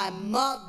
my motherfucking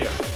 Russia.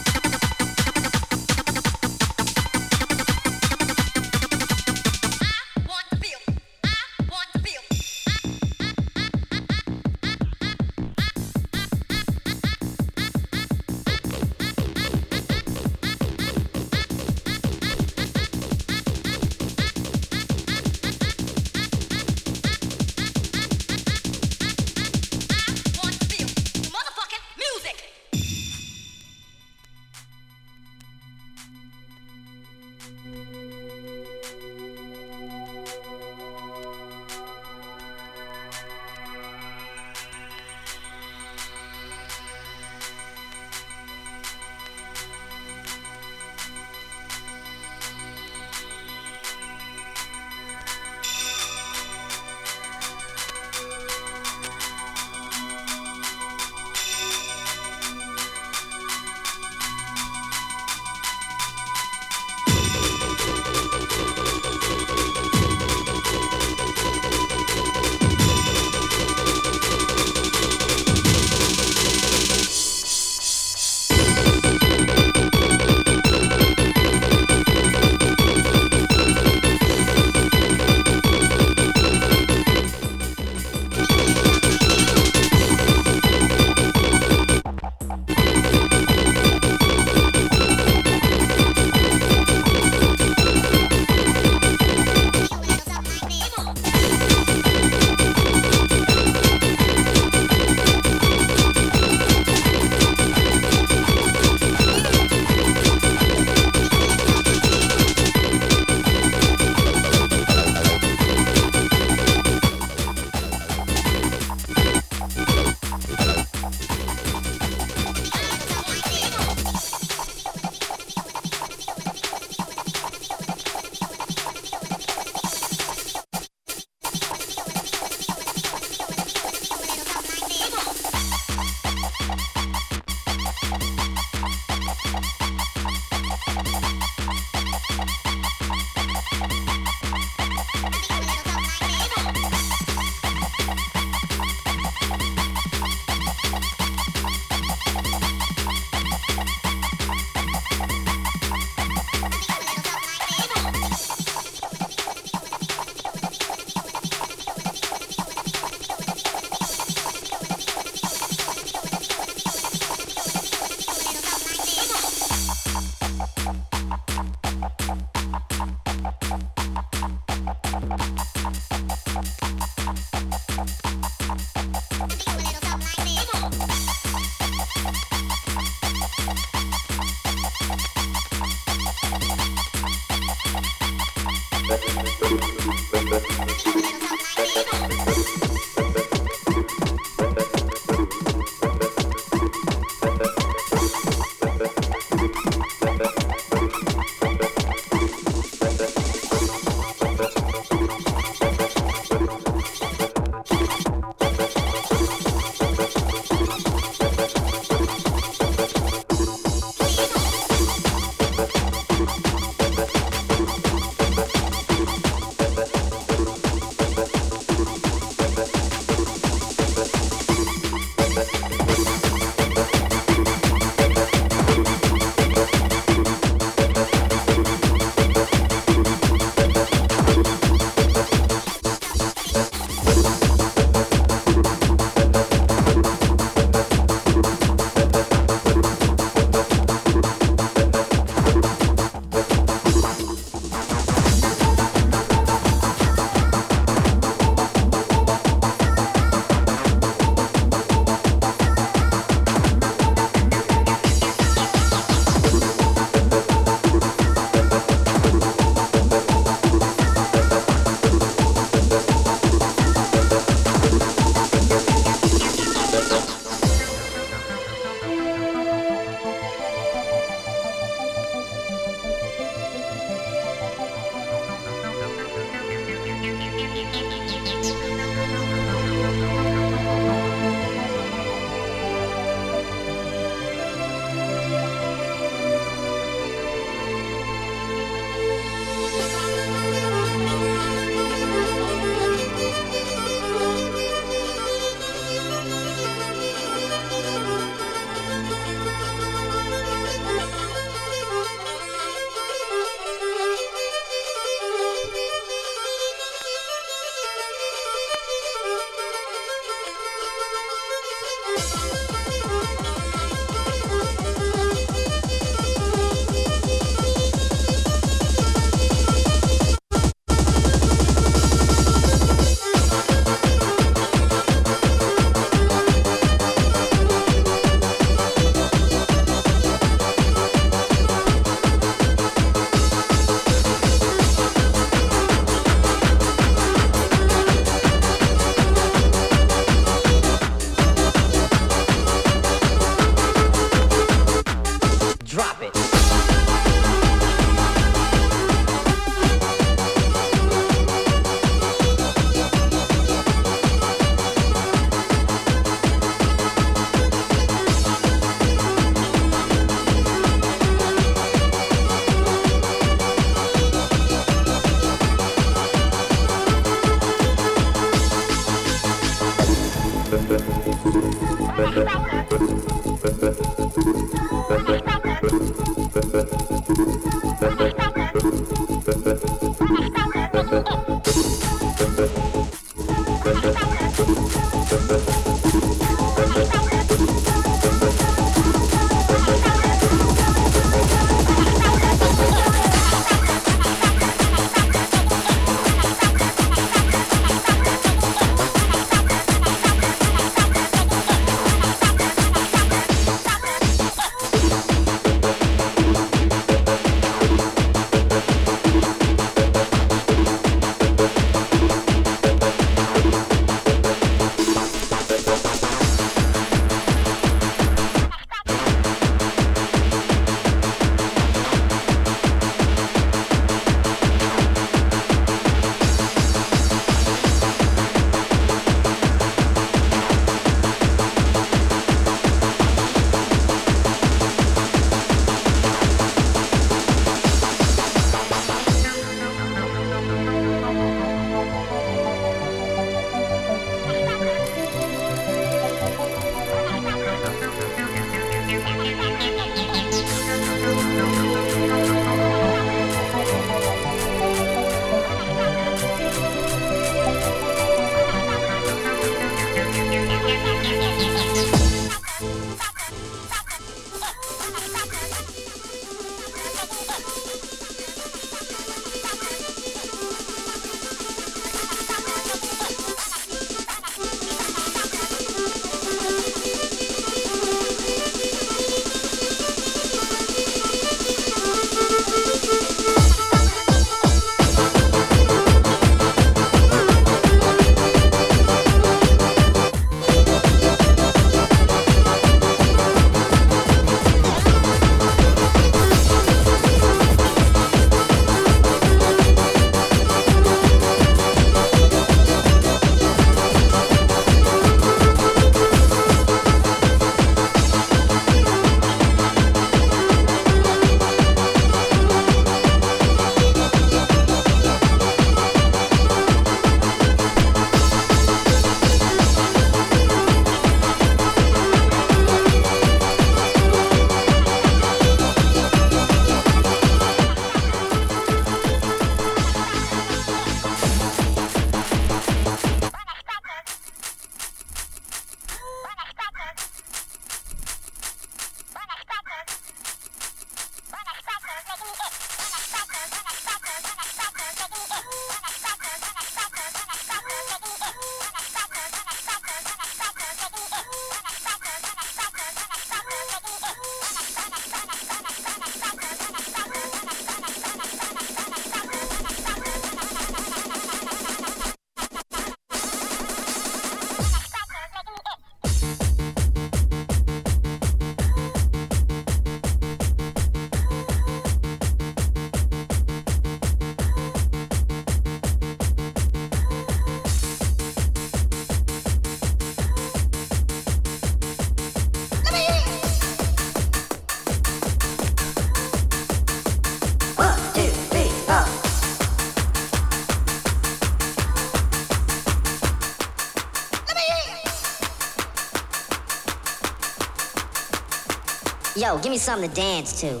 Yo, give me something to dance to.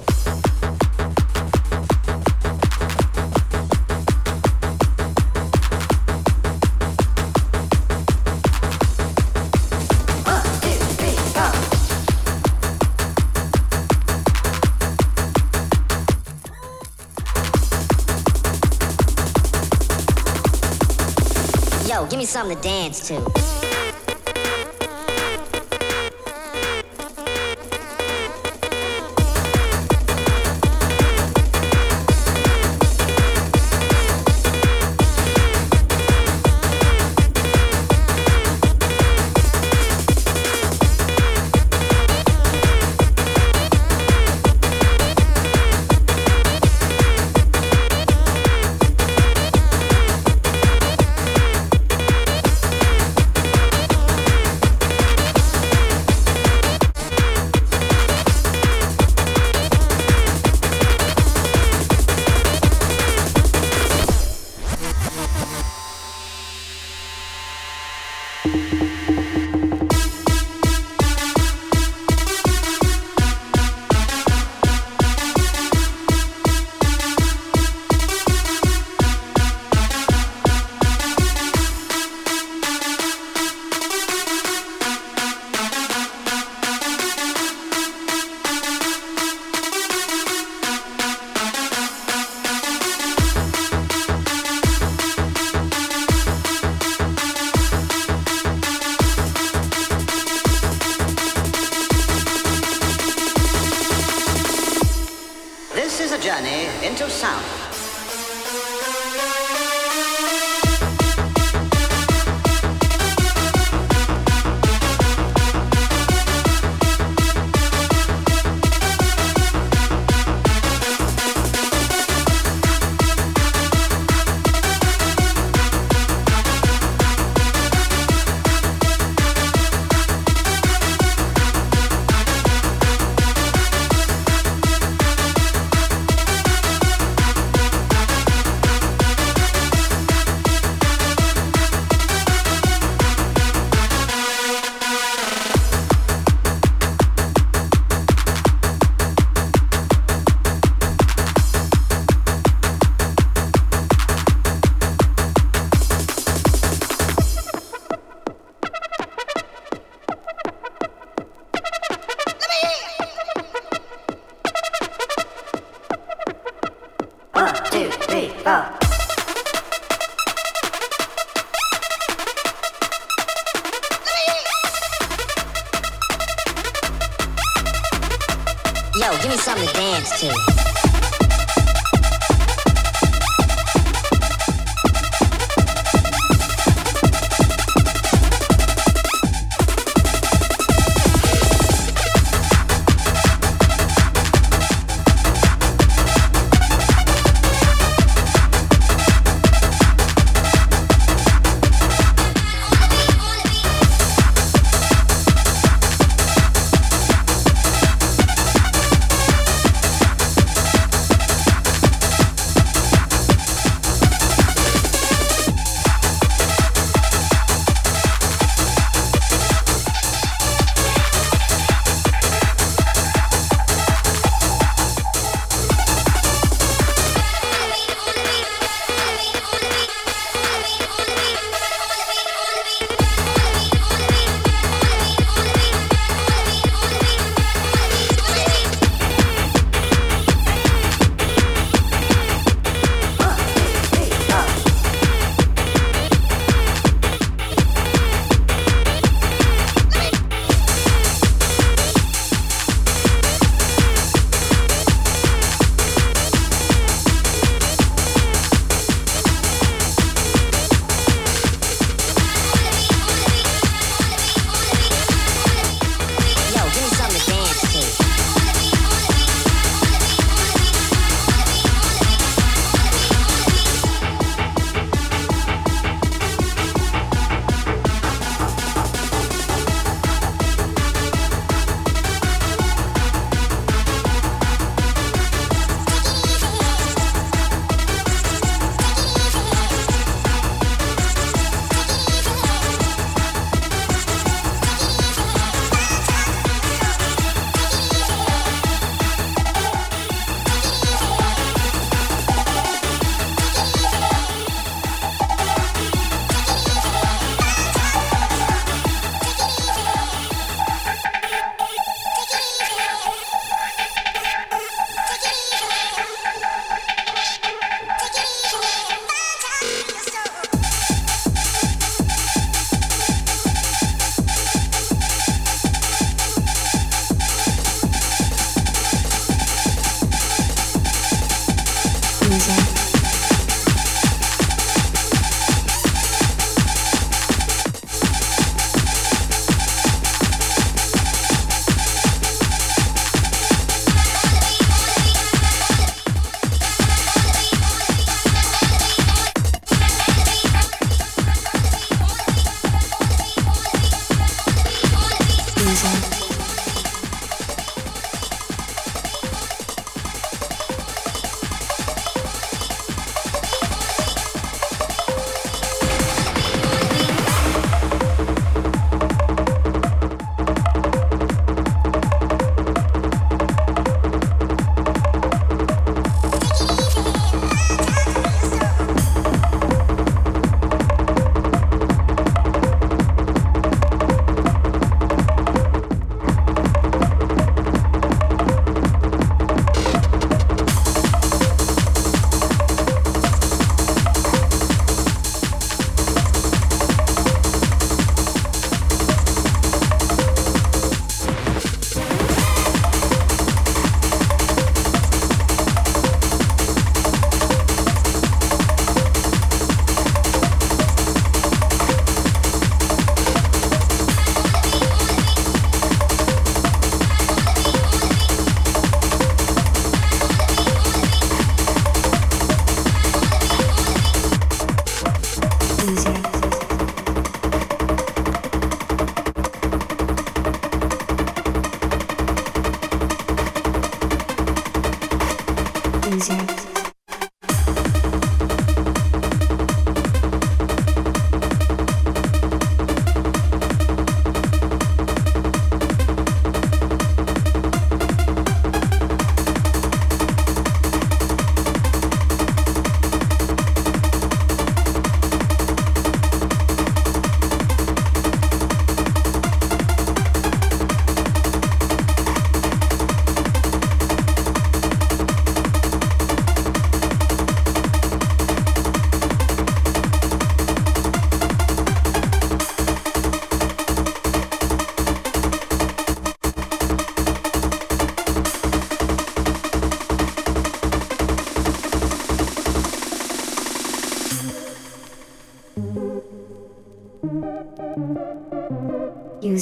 Give me something to dance to.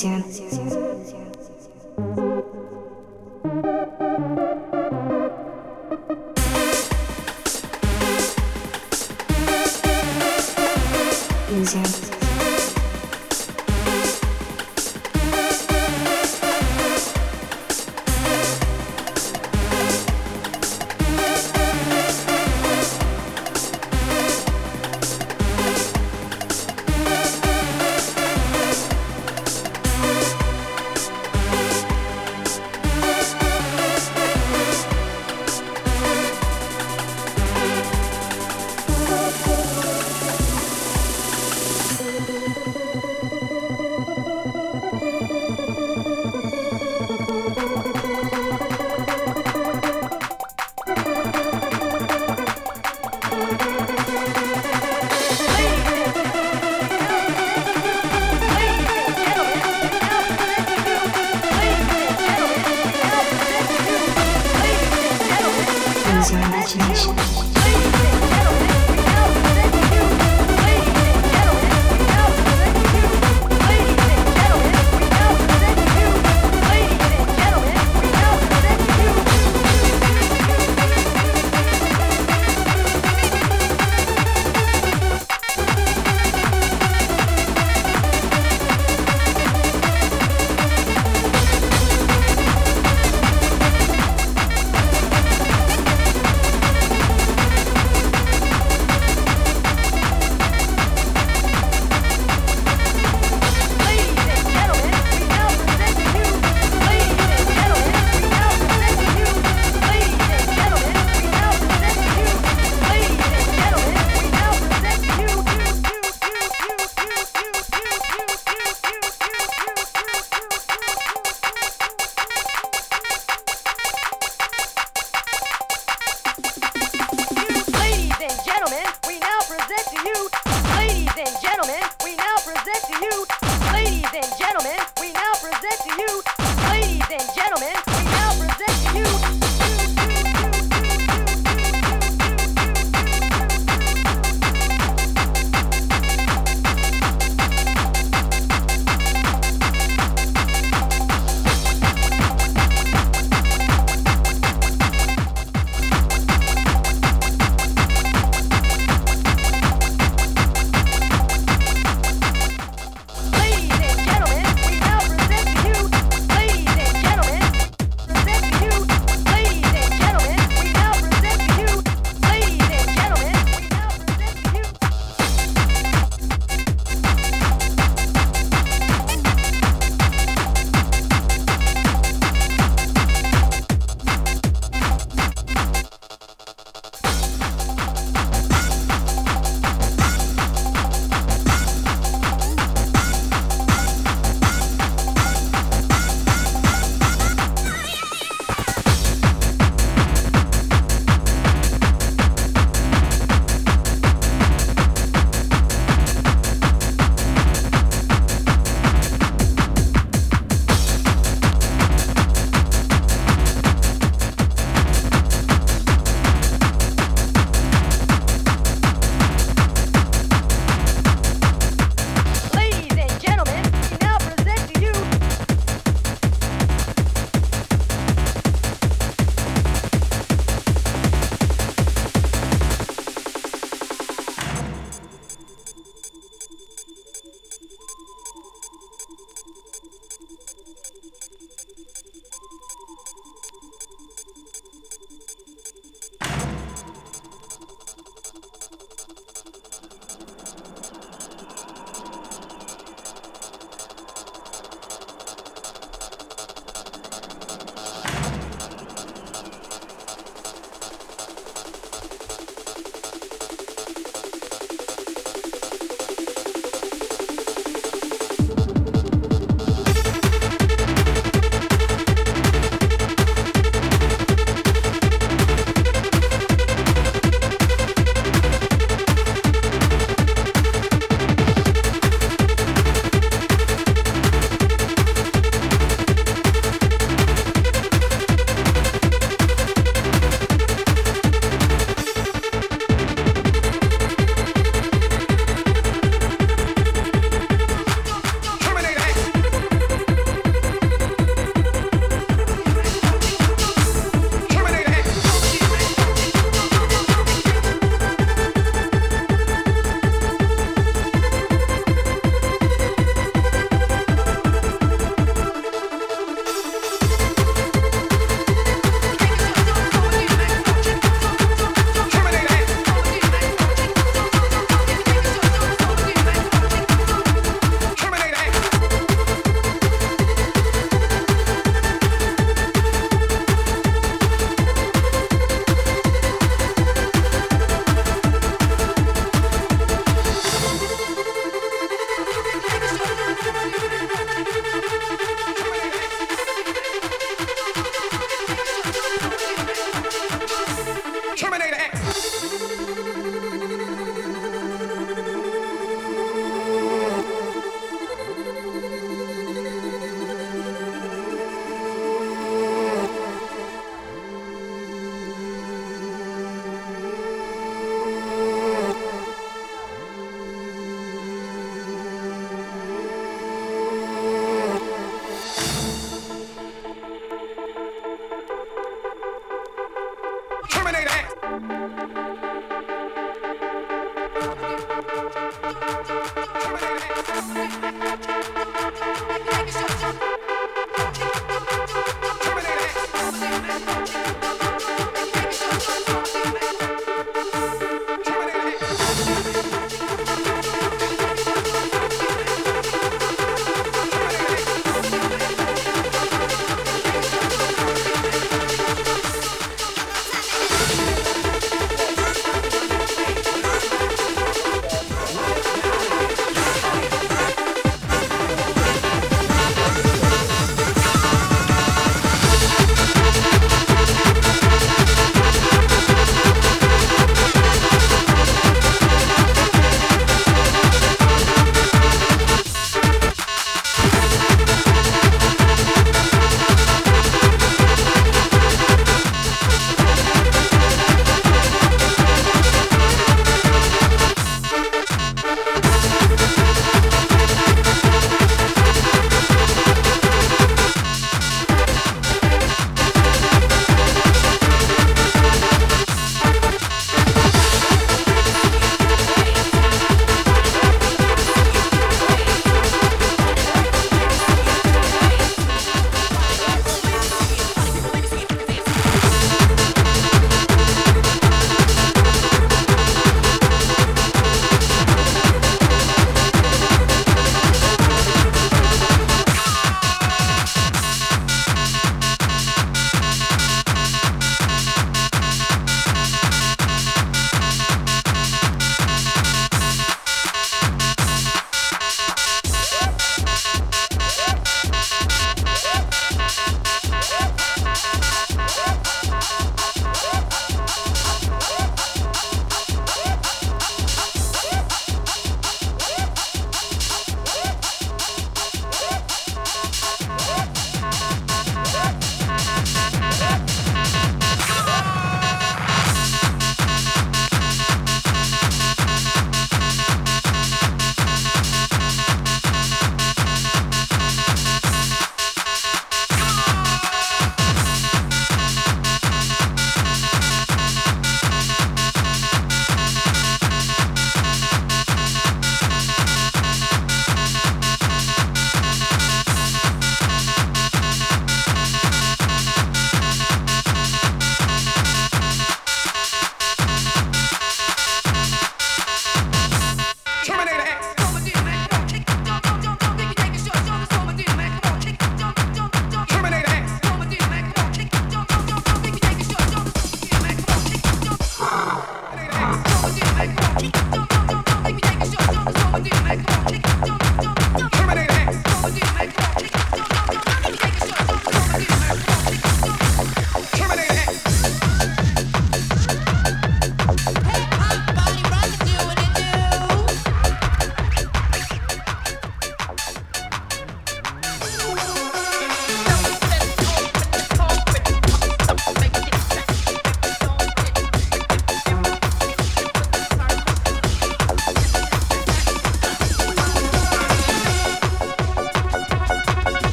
行。行行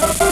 Bye.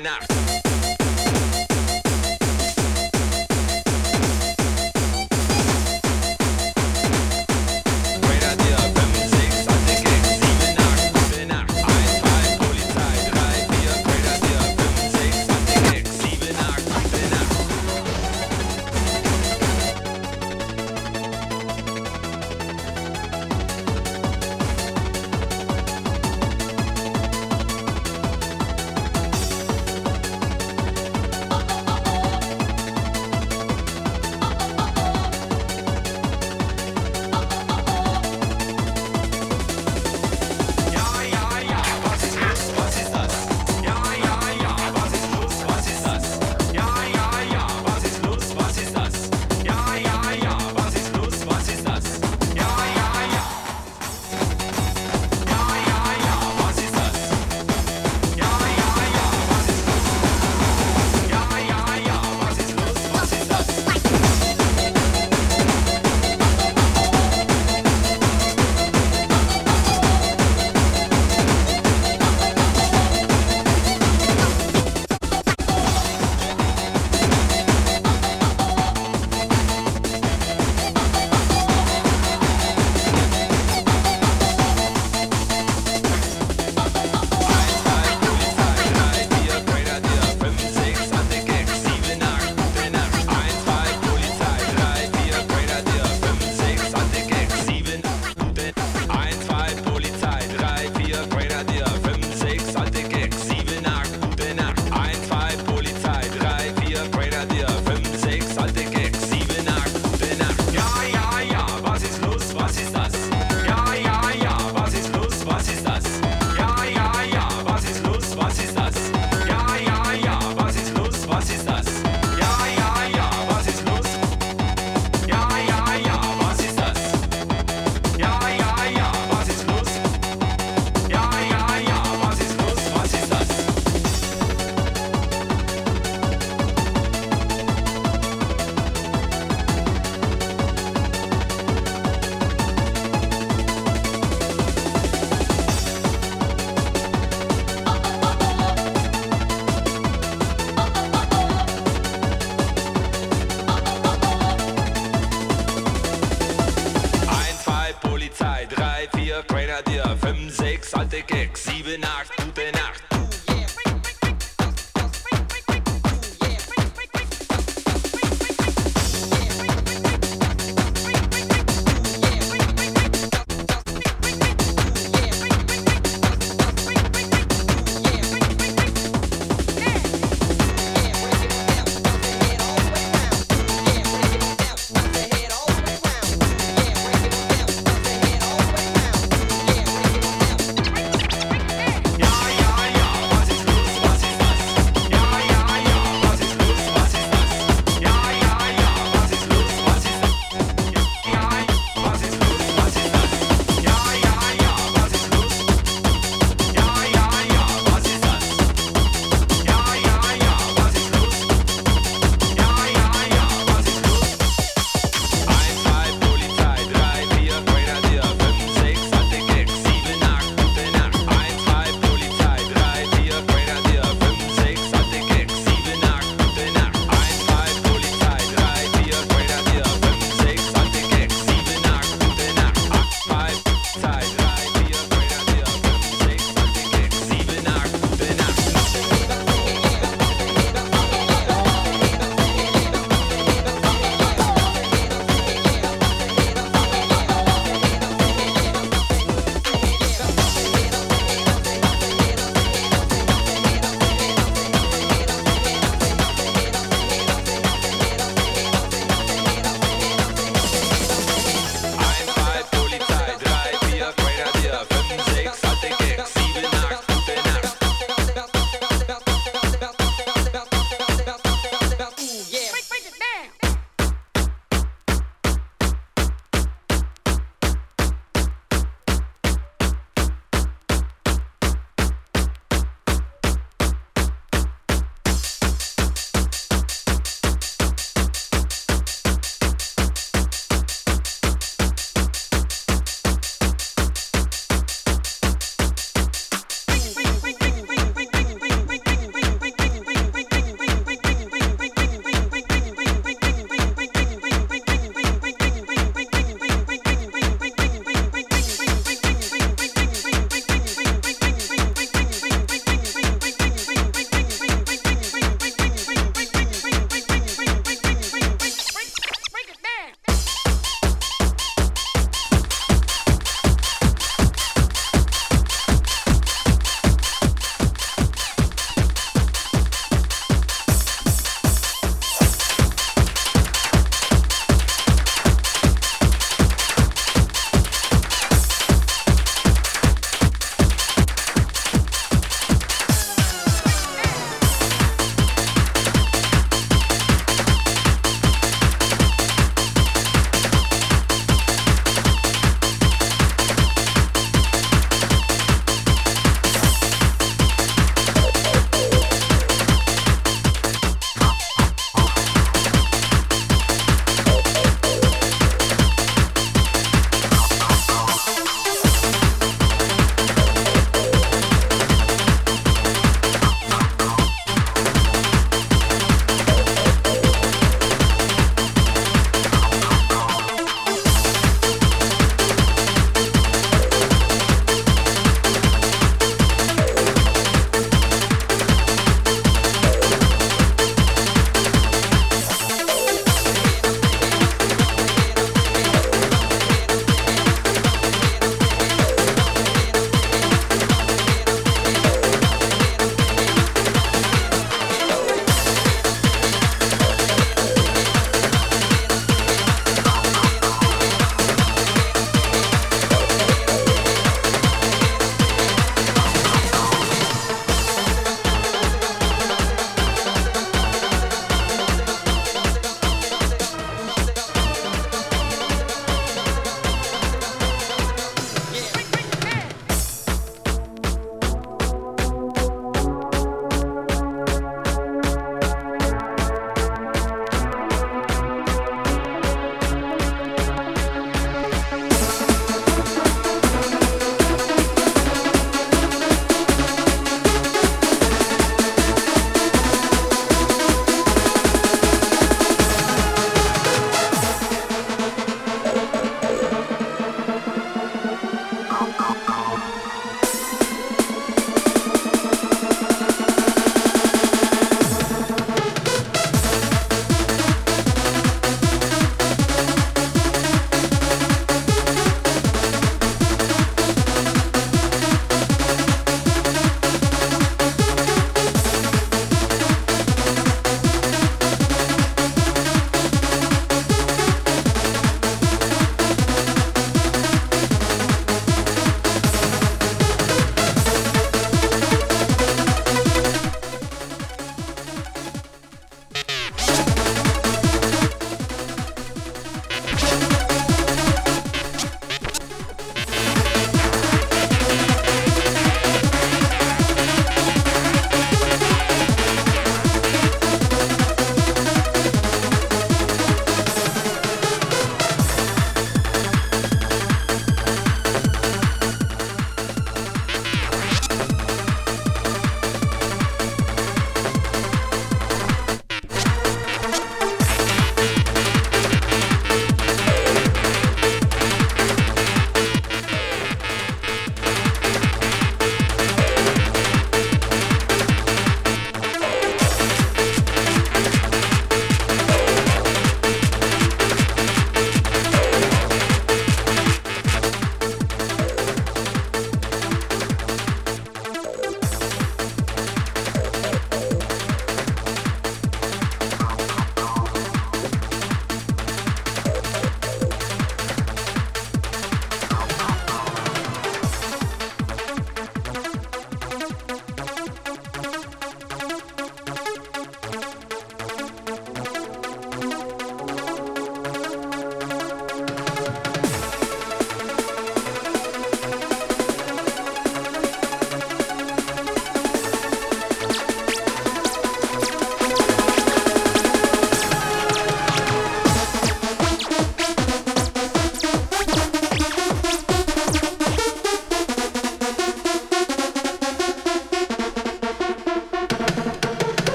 Nacht, gute